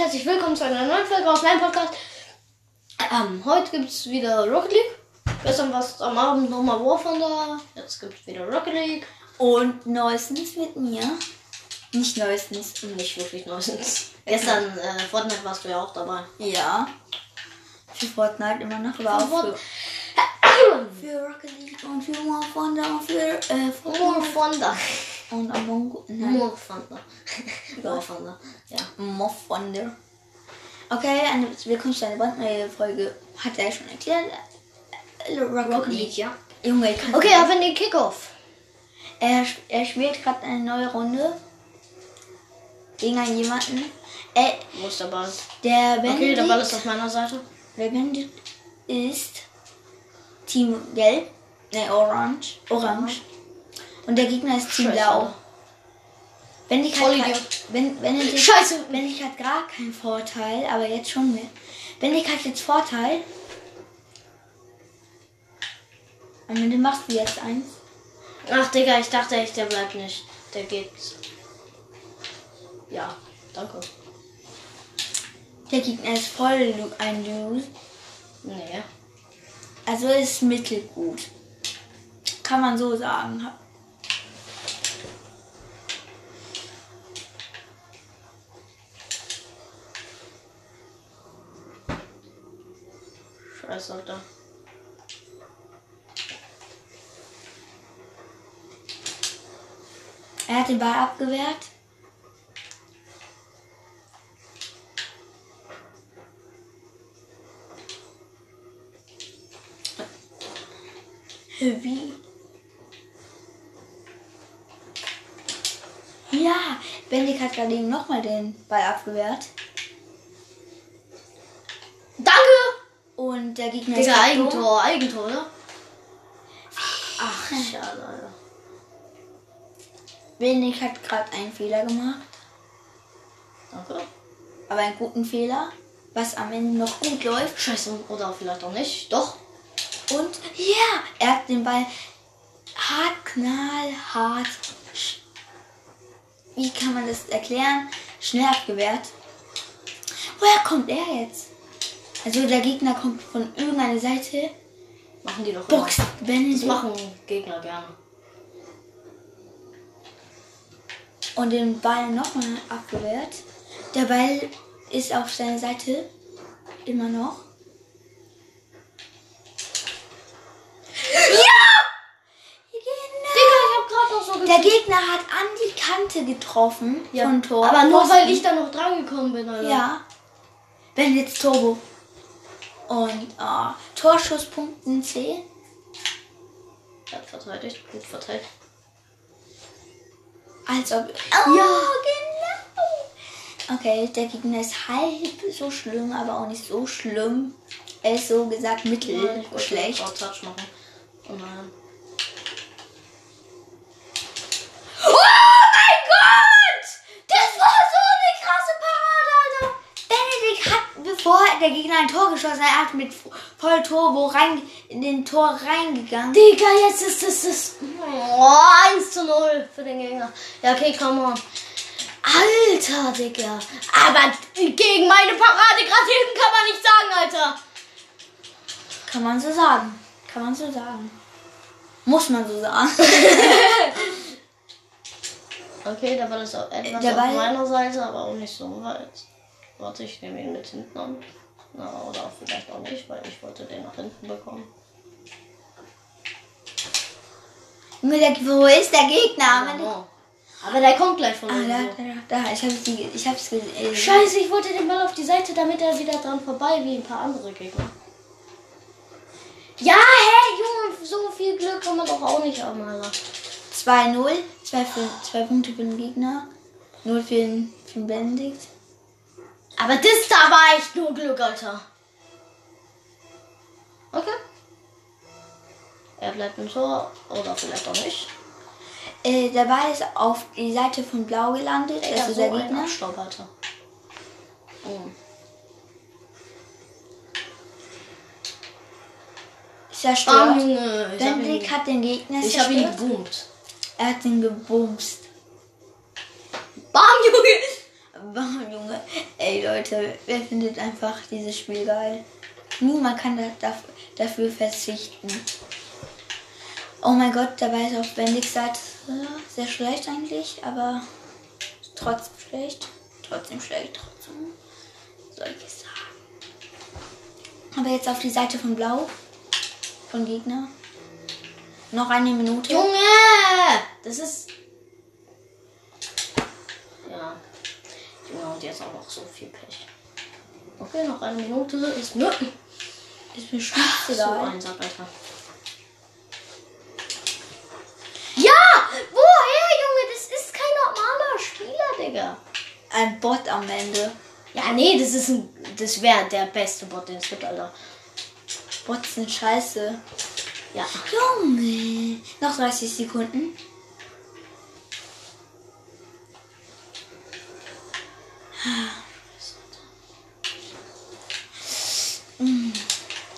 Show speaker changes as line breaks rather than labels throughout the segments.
herzlich willkommen zu einer neuen Folge auf meinem Podcast. Ähm, heute gibt es wieder Rocket League. Gestern war es am Abend nochmal War Thunder. Jetzt gibt es wieder Rocket League.
Und neuestens mit mir. Nicht neuestens.
Nicht wirklich neuestens. Gestern äh, Fortnite warst du ja auch dabei.
Ja. Für Fortnite immer noch, aber
Für
auch für, für Rocket League und für War Thunder und für äh,
War Thunder.
Und Among Us.
War Thunder. War Thunder. Ja.
Thunder. Okay, eine, willkommen zu einer brandneue Folge. Hat er schon erklärt. Äh, Rocket,
Rocket
League.
Ja.
Junge, ich kann
Okay, ab in den Kickoff.
Er, er spielt gerade eine neue Runde gegen einen jemanden. Äh,
Wo ist der Ball?
der
Okay,
Benedikt,
der Ball ist auf meiner Seite.
der Benedikt ist Team Gelb, ne Orange, Orange. Und der Gegner ist Team
Scheiße.
Blau. Benedikt hat,
Vollidiot.
grad- Ben- Benedikt,
Scheiße.
Benedikt hat gar keinen Vorteil, aber jetzt schon mehr. Benedikt hat jetzt Vorteil. Am Ende machst du jetzt eins.
Ach, Digga, ich dachte echt, der bleibt nicht. Der geht. Ja, danke.
Der Gegner ist voll ein Lose.
Nee.
Also ist mittelgut. Kann man so sagen.
Scheiße, Alter.
Er hat den Ball abgewehrt. Wie? Ja, Bendik hat gerade eben nochmal den Ball abgewehrt.
Danke!
Und der Gegner
Digga,
grad
Eigentor, Eigentor, oder? Ach, schade, Alter.
Bendik hat gerade einen Fehler gemacht.
Danke.
Aber einen guten Fehler. Was am Ende noch gut läuft.
Scheiße, oder vielleicht auch nicht. Doch.
Und ja, er hat den Ball hart, knallhart. Wie kann man das erklären? Schnell abgewehrt. Woher kommt er jetzt? Also der Gegner kommt von irgendeiner Seite.
Machen die doch
Boxt
immer. Das machen Gegner gerne.
und den Ball nochmal abgewehrt. Der Ball ist auf seiner Seite. Immer noch. Ja! Genau.
Digga, ich hab grad noch so
Der Gegner hat an die Kante getroffen
ja.
von Tor.
Aber nur weil ich da noch dran gekommen bin, Alter.
Ja. Wenn jetzt Turbo. Und ah, Torschusspunkten 10.
Er hat verteidigt, gut verteidigt.
Als ob.
Ja.
Oh, genau. Okay, der Gegner ist halb so schlimm, aber auch nicht so schlimm. Er ist so gesagt mittel
Nein, ich
schlecht.
Touch machen. Oh nein.
Oh mein Gott! Das war so eine krasse Parade, Alter! Benedikt hat, bevor der Gegner ein Tor geschossen er hat mit voll Turbo rein, in den Tor reingegangen.
Digga, jetzt ist es das. Oh, 1 zu 0 für den Gegner. Ja, okay, come on. Alter, Digga. Aber gegen meine Parade gerade eben kann man nicht sagen, Alter.
Kann man so sagen. Kann man so sagen. Muss man so sagen.
Okay, der Ball ist auch etwas auf meiner Seite, aber auch nicht so weit. Warte, ich nehme ihn mit hinten an. Na, oder vielleicht auch nicht, weil ich wollte den nach hinten bekommen.
Wo ist der Gegner?
Oh. Aber der kommt gleich von
Ah,
mir.
da, da, da. Ich hab's, die- ich hab's gesehen.
Scheiße, ich wollte den Ball auf die Seite, damit er wieder dran vorbei, wie ein paar andere Gegner. Ja, hä, Junge, so viel Glück kann man doch auch nicht haben, Alter.
2-0. Zwei, für, zwei Punkte für den Gegner. 0 für den, für den Benedikt.
Aber das da war echt nur Glück, Alter. Okay. Er bleibt im Tor, oder vielleicht auch nicht.
Äh, der Ball ist auf die Seite von Blau gelandet.
Digga,
also
so
der Gegner.
Abstaub, Alter. Oh.
Zerstört.
Bam, Junge. Ihn,
hat den Gegner
ich hab ihn geboomt.
Er hat ihn gebumst.
Bam, Junge.
Bam, Junge. Ey, Leute, wer findet einfach dieses Spiel geil? Niemand kann da, dafür verzichten. Oh mein Gott, dabei ist auch Bendixat sehr schlecht eigentlich, aber trotzdem schlecht. Trotzdem schlecht, trotzdem. Soll ich sagen. Aber jetzt auf die Seite von Blau. Von Gegner. Noch eine Minute.
Junge! Das ist. Ja. Junge, und jetzt auch noch so viel Pech. Okay, noch eine Minute. Ist mir.
Ist mir
So
scheißegal.
ein Sack, Alter. Ja! Woher, Junge? Das ist kein normaler Spieler, Digga.
Ein Bot am Ende.
Ja, nee, das ist ein. Das wäre der beste Bot, den es gibt, Alter.
Bots sind scheiße.
Ja.
Junge. Noch 30 Sekunden.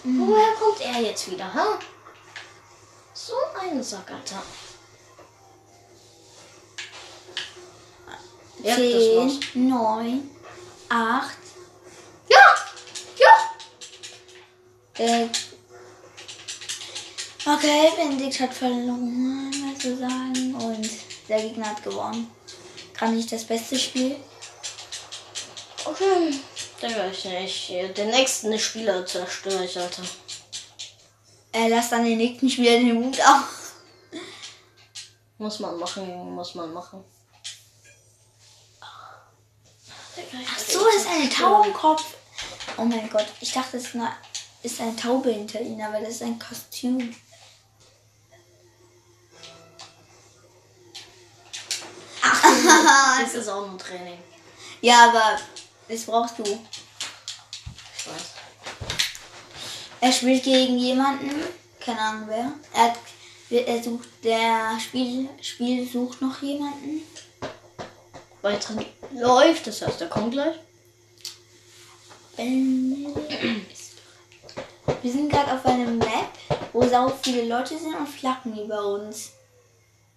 Woher kommt er jetzt wieder, ha? So ein Sack, Alter. Ja, das
10,
war's.
9, 8.
Ja! Ja!
Äh, okay, Benedikt hat verloren, sozusagen. Und der Gegner hat gewonnen. Kann nicht das beste Spiel.
Okay. Digga, ich nicht. Den nächsten Spieler zerstöre ich, Alter.
Er lässt dann den nächsten Spieler den Mut auf.
Muss man machen, muss man machen.
Ach so, das ist ein Taubenkopf. Oh mein Gott, ich dachte, es ist eine, eine Taube hinter ihnen, aber das ist ein Kostüm.
Das ist auch ein Training.
Ja, aber das brauchst du.
Ich weiß.
Er spielt gegen jemanden, keine Ahnung wer. Er, hat, er sucht, der Spiel, Spiel sucht noch jemanden.
Weiter läuft, das heißt, er kommt gleich.
Wir sind gerade auf einem Map, wo sau viele Leute sind und Flaggen über uns.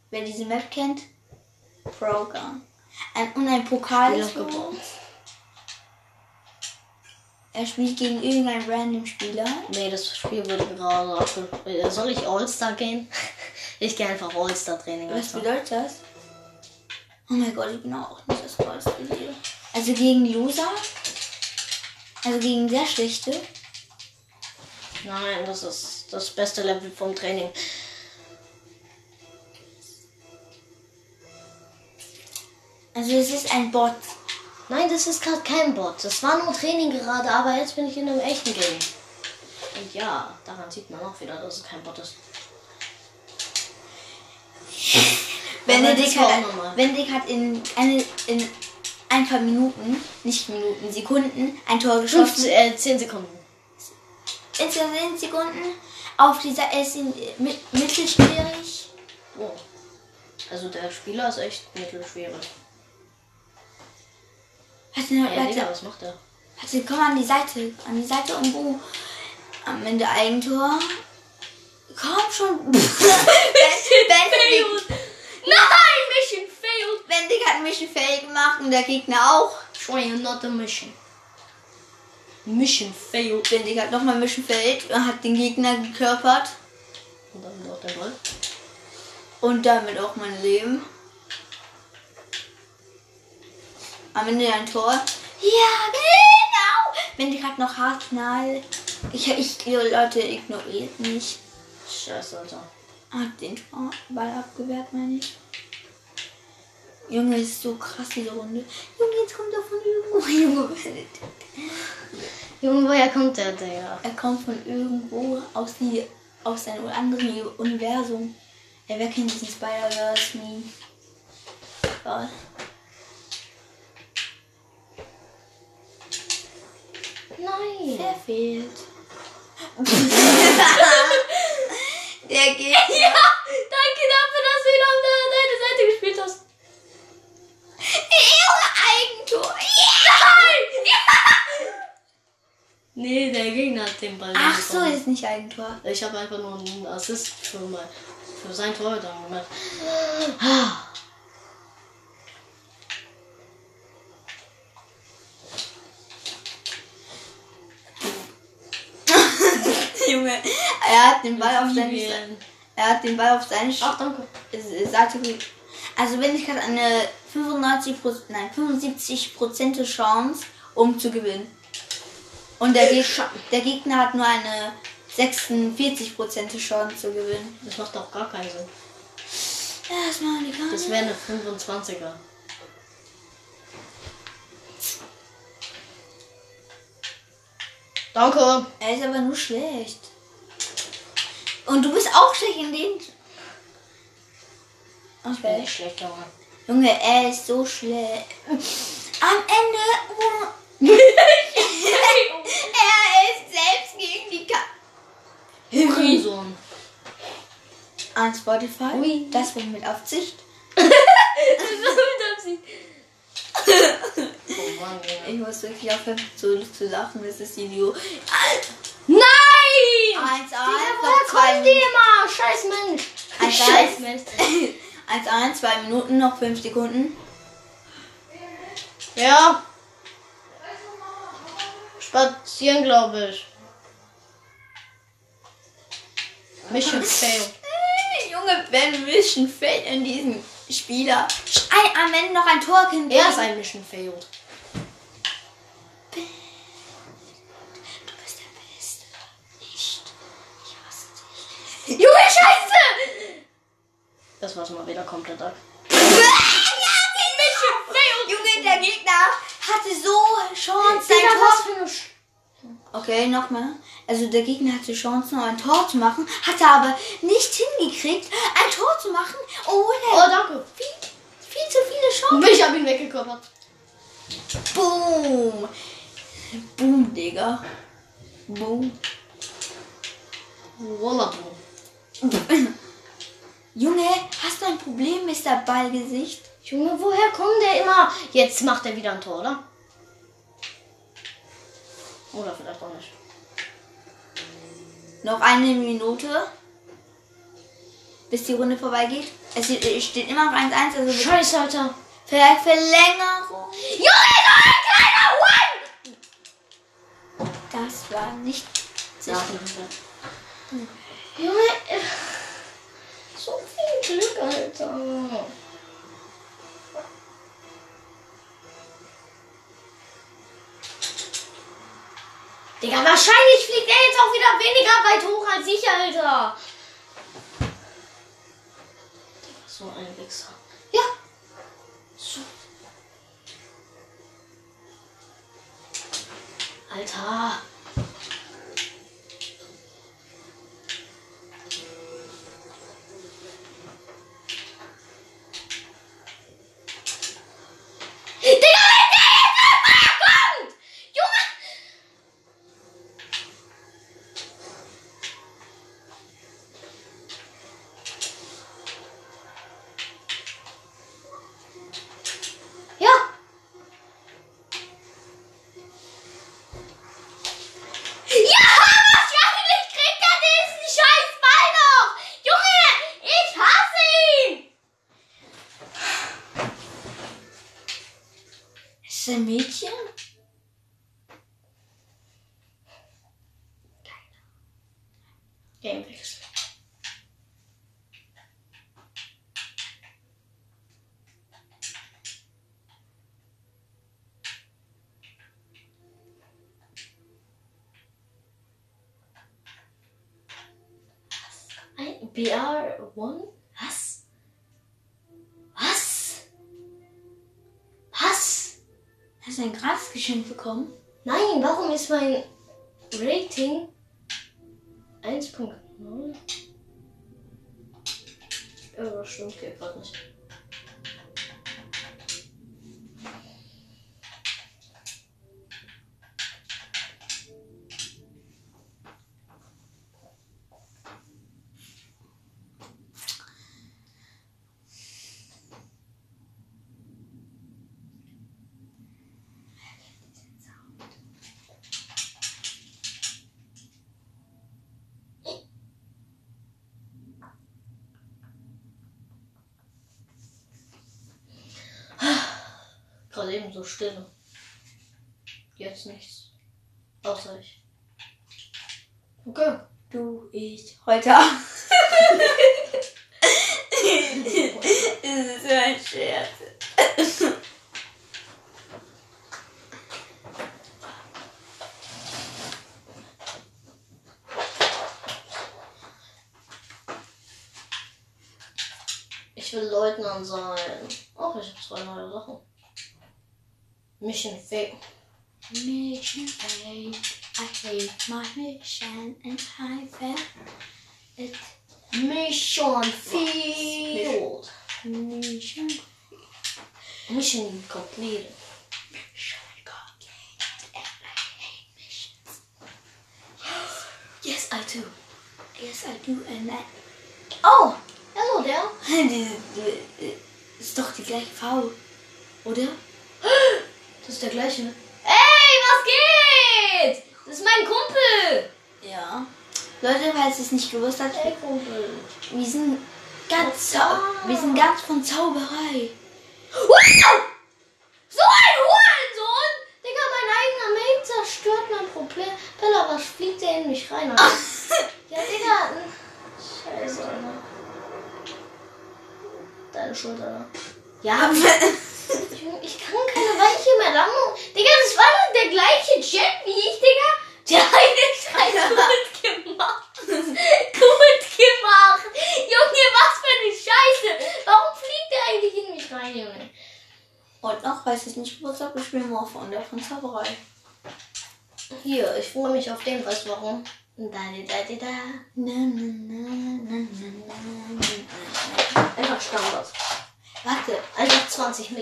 Wer diese Map kennt, Program. Ein, und ein Pokal ist uns. Er spielt gegen irgendeinen random Spieler.
Nee, das Spiel wurde gerade abge... Äh, Soll ich All-Star gehen? Ich gehe einfach All-Star-Training.
Was
Alter.
bedeutet das? Oh mein Gott, ich bin auch nicht das hier. Also gegen Loser. Also gegen sehr schlechte.
Nein, das ist das beste Level vom Training.
Also es ist ein Bot.
Nein, das ist gerade kein Bot. Das war nur Training gerade, aber jetzt bin ich in einem echten Game. Und ja, daran sieht man auch wieder, dass es kein Bot ist.
Benedikt hat. Benedikt hat in, eine, in ein paar Minuten, nicht Minuten, Sekunden ein Tor geschossen.
15, äh, 10 Sekunden.
Insgesamt 10 Sekunden. Auf dieser, er ist in, mit, mittelschwierig.
Oh. Also der Spieler ist echt mittelschwierig.
Warte, warte,
was macht der?
warte, komm an die Seite. An die Seite und wo? Am Ende Eigentor. Komm schon. Benedikt,
Nein, Mission failed.
Benedikt hat Mission Fail gemacht und der Gegner auch.
Try not a mission. Mission failed.
Benedikt hat nochmal Mission Fail und hat den Gegner gekörpert.
Und dann noch der Ball.
Und damit auch mein Leben. Am Ende ein Tor. Ja, genau. Wenn die gerade noch hart knall. Ich, ich, Leute, ignoriert mich.
Scheiße, Alter.
Hat den Tor- Ball abgewehrt, meine ich. Junge, ist so krass diese Runde. Junge, jetzt kommt er von irgendwo. Junge,
Junge, woher kommt der, Digga?
er kommt von irgendwo aus, die, aus einem anderen Universum. Ja, wer kennt diesen Spider-Verse-Meme? Gott.
Nein.
Der fehlt. Der geht.
Ja, danke dafür, dass du ihn auf deine Seite gespielt hast.
Junge, Eigentor.
Nee, der Gegner hat den Ball
Ach so,
bekommen.
ist nicht Eigentor.
Ich habe einfach nur einen Assist für, mein, für sein Tor dann gemacht.
Junge, er hat den Ball auf seine er hat den Ball auf seine
Ach, danke.
äh, Seite Also wenn ich hatte eine 95 nein 75% Chance, um zu gewinnen. Und der, Geg der Gegner hat nur eine 46% Chance zu gewinnen.
Das macht doch gar keinen Sinn.
Die Karte.
Das wäre eine 25er. Danke.
Er ist aber nur schlecht. Und du bist auch schlecht in den.
Ich bin nicht schlecht, Junge.
Junge, er ist so schlecht. Am Ende. er ist selbst gegen die Ka
Hurensohn.
An Spotify.
Ui.
Das war mit Aufsicht.
Oh Mann, Junge.
Ich muss wirklich aufhören zu, zu lachen, das ist Video.
Nein!
Eins,
Digga,
eins,
woher
noch zwei
kommen die immer? Scheiß Mensch.
Ein
Scheiß
Scheiß.
Mensch.
Eins, eins, zwei Minuten, noch fünf Sekunden.
Ja. Spazieren, glaube ich. Mission fail.
Junge, wenn Mission fällt in diesem Spieler. Ein, am Ende noch ein Tor kind.
Er ist ein Mission fail.
Du bist der Beste. Nicht. Ich hasse dich.
Junge, Scheiße! Das war's mal wieder komplett ab.
Junge, der Gegner hatte so Chance, sein Tor.
eine Sch
Okay, nochmal. Also der Gegner hatte Chancen, ein Tor zu machen, hatte aber nicht hingekriegt, ein Tor zu machen,
Oh,
er
danke.
viel, viel zu viele Chancen.
Ich hab ihn weggekörpert.
Boom. Boom, Digga. Boom.
Wallaboo.
Junge, hast du ein Problem, Mr. Ballgesicht?
Junge, woher kommt der immer? Jetzt macht er wieder ein Tor, oder? Oder vielleicht auch nicht.
Noch eine Minute, bis die Runde vorbeigeht. Es steht immer noch 1-1, also
Scheiße, Alter.
vielleicht Verlängerung.
Junge, so ein kleiner One!
Das war nicht sicher.
Junge, äh, so viel Glück, Alter. Digga, wahrscheinlich fliegt er jetzt auch wieder weniger weit hoch als ich, Alter. Digga, so ein Wichser.
Ja.
So. Alter. Digga, wenn der jetzt einfach kommt! Junge! Ja! Ja, wahrscheinlich kriegt er diesen scheiß Ball noch! Junge, ich hasse ihn!
Ist es ein Mädchen?
Gamewechsel. Ein BR1? Was? Was? Was?
Hast du ein Gratisgeschenk bekommen?
Nein, warum ist mein Rating 1.0? Irgendwas stimmt hier gerade nicht. Gerade eben so still. Jetzt nichts. Außer ich. Okay.
du, ich, heute Abend. das ist ein Scherz.
Ich will Leutnant sein. Oh, ich habe zwei neue Sachen. Mission Fake.
Mission failed. I hate my mission and I failed it.
Mission failed.
Mission
Mission completed.
Mission completed and I hate missions.
Yes, I do.
Yes, I do and I...
Oh, hello there.
Diese, die, ist doch die gleiche Frau, oder?
Das ist der gleiche. Ey, was geht? Das ist mein Kumpel.
Ja. Leute, falls ihr es nicht gewusst habt,
Hey, Kumpel.
wir sind ganz, zau wir sind ganz von Zauberei.
Wow! So ein Hurensohn! Digga, mein eigener Mate zerstört mein Problem. Bella, was fliegt der in mich rein? Ja, Digga. Scheiße, Alter. Deine Schulter, ne? Ja, ich kann keine Weiche mehr lang. Digga, das war doch der gleiche Jet wie ich, Digga. Der eine Scheiße gut gemacht. gut gemacht. Junge, was für eine Scheiße. Warum fliegt der eigentlich in mich rein, Junge?
Und noch, ihr es nicht gewusst habt, wir spielen Morph der von Zauberei.
Hier, ich freue mich auf den, du warum? Da, da, da, da.
Na, na, na, na, na, na, na.
Einfach Standard.
Warte,
Einfach 20 mm.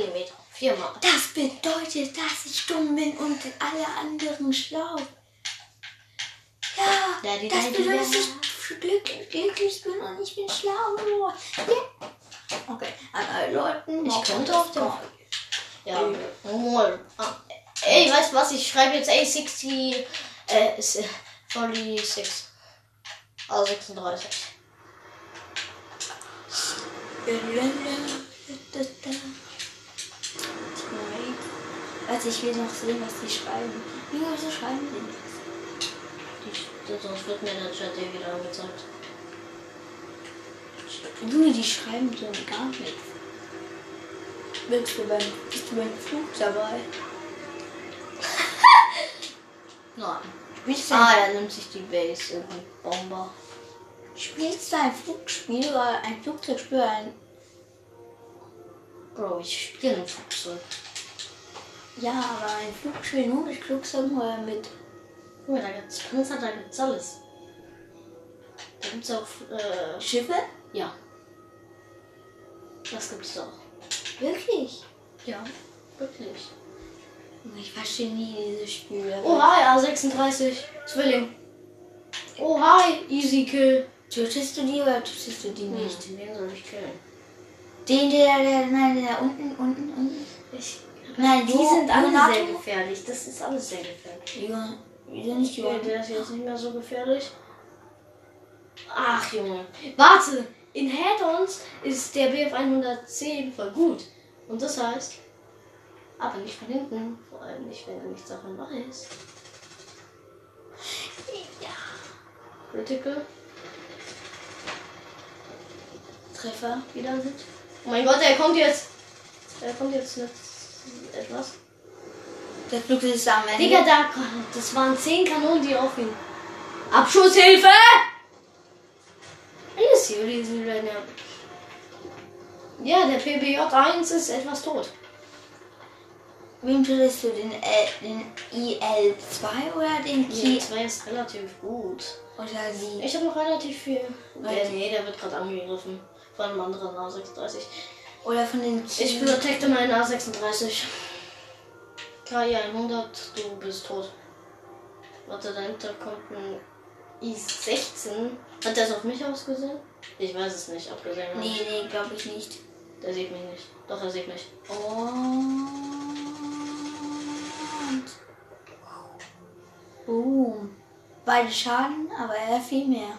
Viermal.
das bedeutet, dass ich dumm bin und alle anderen schlau. Ja,
Da, die,
das bedeutet,
da.
dass ich glück, glücklich bin und ich bin schlau. Ja. Okay, an alle Leuten.
Ich könnte auf dem- Ja. Moll. Ah. Ey, weißt du was? Ich schreibe jetzt A60. Äh, ist, äh, 46. Also 36.
Also ich will noch sehen, was die schreiben. Wie so schreiben die das?
Sonst wird mir der Chat eh wieder angezeigt.
Junge, die schreiben so gar nichts. Bist du beim, bist du beim Flug dabei?
Nein.
Spielst du,
Ah, er nimmt sich die Base. Irgendwie Bomber.
spielst du ein Flugspiel oder ein Flugzeugspiel oder ein...
Bro, ich spiele ein Flugzeug.
Ja, aber ein Flugspiel nur mit Flugzeugen oder mit...
Guck mal, da gibt's Panzer, da gibt's alles. Da gibt's auch, äh,
Schiffe?
ja. Das gibt's auch.
Wirklich?
Ja, wirklich.
Ich verstehe nie diese Spiele.
Oh hi, A36. Zwilling. Oh hi, Easy Kill.
Tötest du die oder tötest du die nicht?
Nicht, den soll ich killen.
Den, der, der, nein, der unten, unten, unten.
Ich,
Nein,
die sind alle sehr gefährlich. Das ist alles sehr gefährlich.
Junge, wieso nicht Junge?
der ist jetzt nicht mehr so gefährlich. Ach, Junge. Warte, in Head-Ons ist der BF 110 voll gut. Und das heißt, aber nicht von hinten. Vor allem nicht, wenn er nichts davon weiß.
Ja.
Critical.
Treffer.
Wieder mit. Oh mein Gott, er kommt jetzt. Er kommt jetzt mit etwas.
Der Flug ist am Ende.
Digga, da, das waren 10 Kanonen, die auf ihn. Abschusshilfe! Ist hier, diesen ja. Der PBJ1 ist etwas tot.
Wem tötest du? Den, äh, den IL-2 oder den Ki?
2 ist relativ gut.
Oder die?
Ich habe noch relativ viel. Der, nee, der wird gerade angegriffen. Von einem anderen A36.
Oder von den Ki?
Ich protecte meinen A36. KI 100, du bist tot. Warte, dahinter kommt ein I16. Hat der es auf mich ausgesehen? Ich weiß es nicht, abgesehen.
Nee, nee, glaube ich nicht.
Der sieht mich nicht. Doch, er sieht mich.
Und. Boom. Beide Schaden, aber er viel mehr.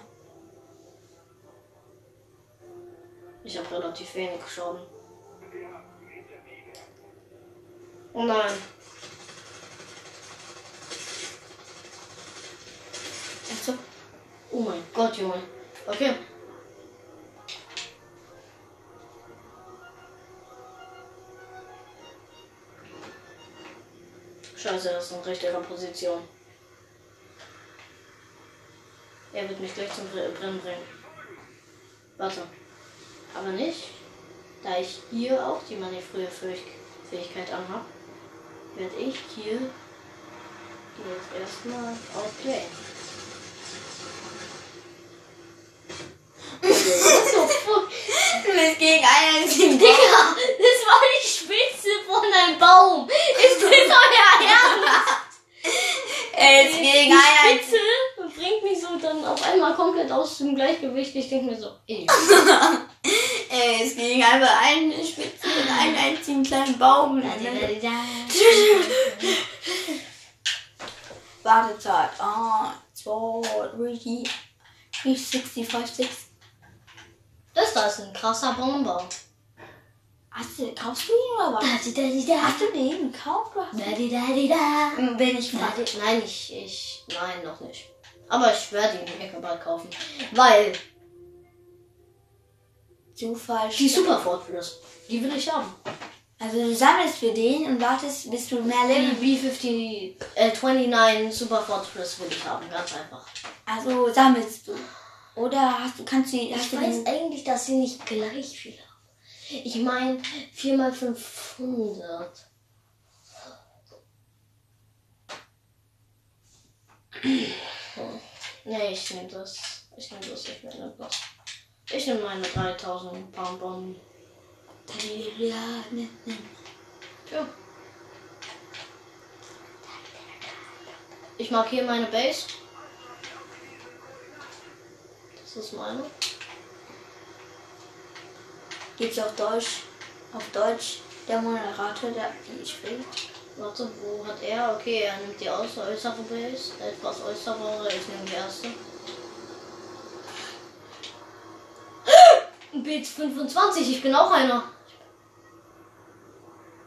Ich habe relativ wenig Schaden. Oh nein.
Also,
Oh mein Gott, Junge. Okay. Scheiße, das ist in richtiger Position. Er wird mich gleich zum Br- Brennen bringen. Warte. Aber nicht. Da ich hier auch die Manövrierfähigkeit anhab, werde ich hier jetzt erstmal outplayen.
Du bist gegen einen Team.
Digga, das war die Spitze von einem Baum. Ist das euer Ernst?
Er ist gegen
die
einen
Spitze bringt mich so dann auf einmal komplett aus dem Gleichgewicht. Ich denke mir so, ey.
Ist gegen einfach eine Spitze und einen einzigen kleinen Baum. Wartezeit. Ah, 2, 3, 65, 6.
Das da ist ein krasser Bomber.
Hast du, kaufst du ihn oder was?
Daddy, daddy, da.
Hast du den gekauft? oder?
Daddy, da.
Wenn ich mal.
Daddy, nein, ich, ich, nein, noch nicht. Aber ich werde ihn mir bald kaufen. Weil
Zufall.
die Super Fortress, die will ich haben.
Also du sammelst für den und wartest, bis du mehr Level.
Die B50, äh, 29 Super Fortress will ich haben, ganz einfach.
Also sammelst du. Oder hast du, kannst du, hast
Ich
du
weiß eigentlich, dass sie nicht gleich viel haben. Ich meine, 4 mal 500. Nee, ich nehme das. Ich nehme das, ich nehme das. Ich nehme meine 3000 Pound Bomben.
Ja, ne, ne.
Ja. Ich markiere meine Base. Das ist meine.
Gibt's auf Deutsch, auf Deutsch, der Moderator, der die spricht.
Warte, wo hat er? Okay, er nimmt die aus äußere Base. Etwas äußere, ich nehme die erste. Beat 25, ich bin auch einer.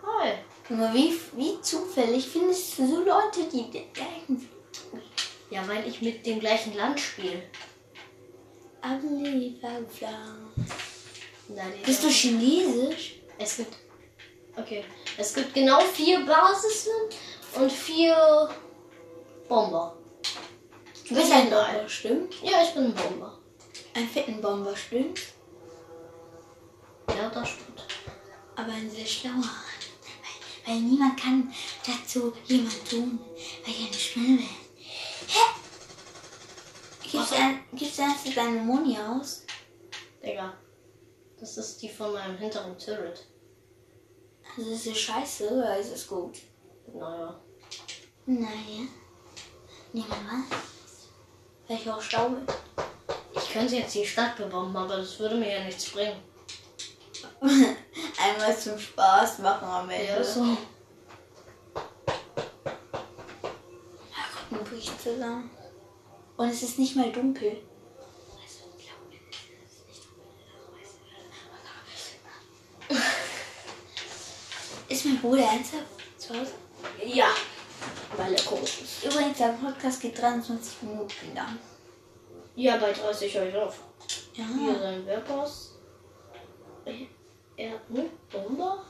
Hi.
Nur wie, wie zufällig findest du so Leute, die den gleichen
Ja, weil ich mit dem gleichen Land spiele.
Bist du Chinesisch?
Es gibt. Okay. Es gibt genau vier Basisen und vier Bomber.
Du bist ein Bomber, stimmt?
Ja, ich bin ein Bomber.
Ein fetten Bomber, stimmt?
Ja, das stimmt.
Aber ein sehr schlauer. Weil, weil niemand kann dazu jemand tun, weil ich eine Stimme bin. Hä? Gibt's,
Was?
ein, gibt's eins deine Moni aus?
Digga. Das ist die von meinem hinteren Turret.
Also ist es scheiße oder ist es gut?
Naja.
Naja. Niemand weiß. Weil ich auch staube.
Ich könnte jetzt die Stadt bebomben, aber das würde mir ja nichts bringen.
Einmal zum Spaß machen am Ende.
Ja, so.
Ein bricht zusammen. Und es ist nicht mal dunkel. Ist mein Bruder ernsthaft zu Hause?
Ja. Weil er komisch ist.
Übrigens, der Podcast geht 23 Minuten lang.
Ja, bei 30 höre ich auf. Hier
Ja.
sein Werpass. Er hat nur Bomber.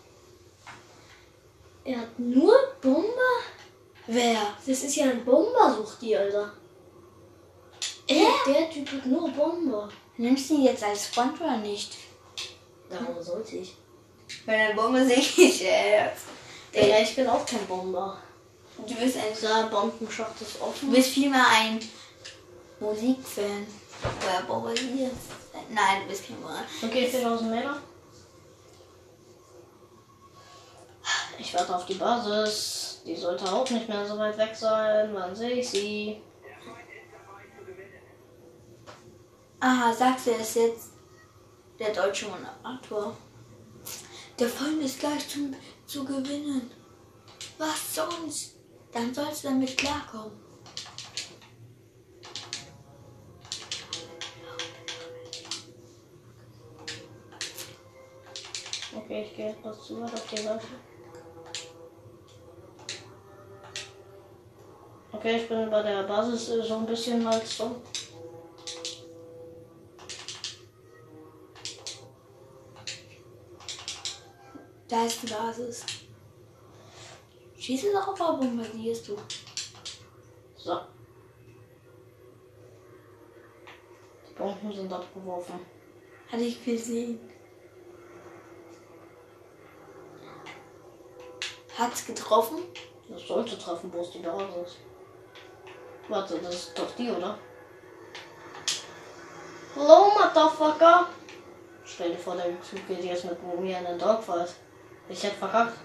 Er hat nur Bomber?
Wer?
Das ist ja ein Bombersucht, die, Alter.
Er?
Der Typ hat nur Bomber.
Nimmst du ihn jetzt als Freund oder nicht?
Warum sollte ich?
Wenn ein Bombe sehe ich jetzt.
Digga, ich bin auch kein Bomber.
Du bist ein
Unser Bombenschacht ist
Du
offen.
bist vielmehr ein Musikfan. Oder Bombardier. Nein, du bist kein Bomber.
Okay, 4000 Meter. Ich warte auf die Basis. Die sollte auch nicht mehr so weit weg sein. Wann sehe ich sie?
Aha, sagst du es jetzt? Der deutsche Moderator. Der Feind ist gleich zum, zu gewinnen. Was sonst? Dann sollst du damit klarkommen.
Okay, ich gehe etwas zu weit auf die Seite. Okay, ich bin bei der Basis äh, so ein bisschen mal so.
Da ist die Basis. Schieße doch aber bombardierst du.
So. Die Bomben sind abgeworfen.
Hatte ich gesehen. Hat's getroffen?
Das sollte treffen, wo es die Basis? ist. Warte, das ist doch die, oder? Hello, Motherfucker! Stell dir vor, der Zug geht jetzt mit mir in den Dogfight. Ich hätte verkackt.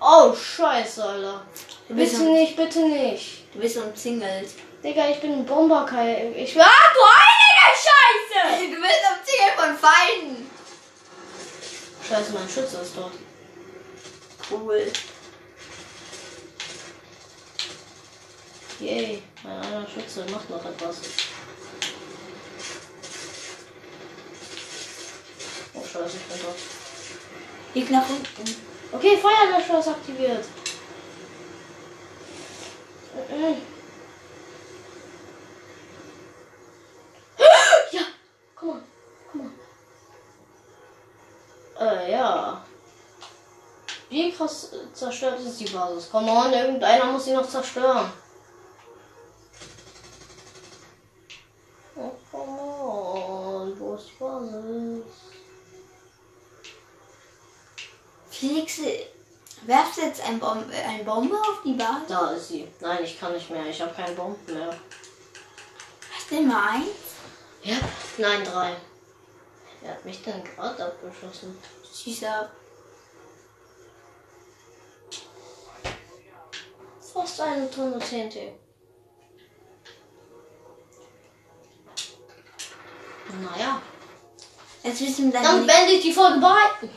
Oh, scheiße, Alter.
Du bist
Bitte nicht, bitte nicht.
Du bist umzingelt.
Digga, ich bin ein Bomber, Kai. Ich. Ah, du heilige Scheiße!
Du bist umzingelt von Feinden.
Scheiße, mein Schütze ist dort.
Cool.
Yay, mein einer Schütze macht noch etwas. Oh, scheiße, ich bin dort.
Leg nach unten.
Okay, Feuerlöscher ist aktiviert. Mhm. Ja, komm mal, komm mal. Äh, ja. Wie krass äh, zerstört ist die Basis? Komm on, irgendeiner muss sie noch zerstören. Oh, come on, wo ist die Basis?
Fliegst du. Werfst du jetzt ein Bom äh, eine Bombe auf die Basis?
Da ist sie. Nein, ich kann nicht mehr. Ich habe keine Bomben mehr.
Hast du immer eins?
Ja. Nein, drei. Wer hat mich denn gerade abgeschossen?
Schieß ab.
Fast eine Tonne TNT. Naja.
Jetzt wissen wir
Dann
deine
beende ich die Folge bei.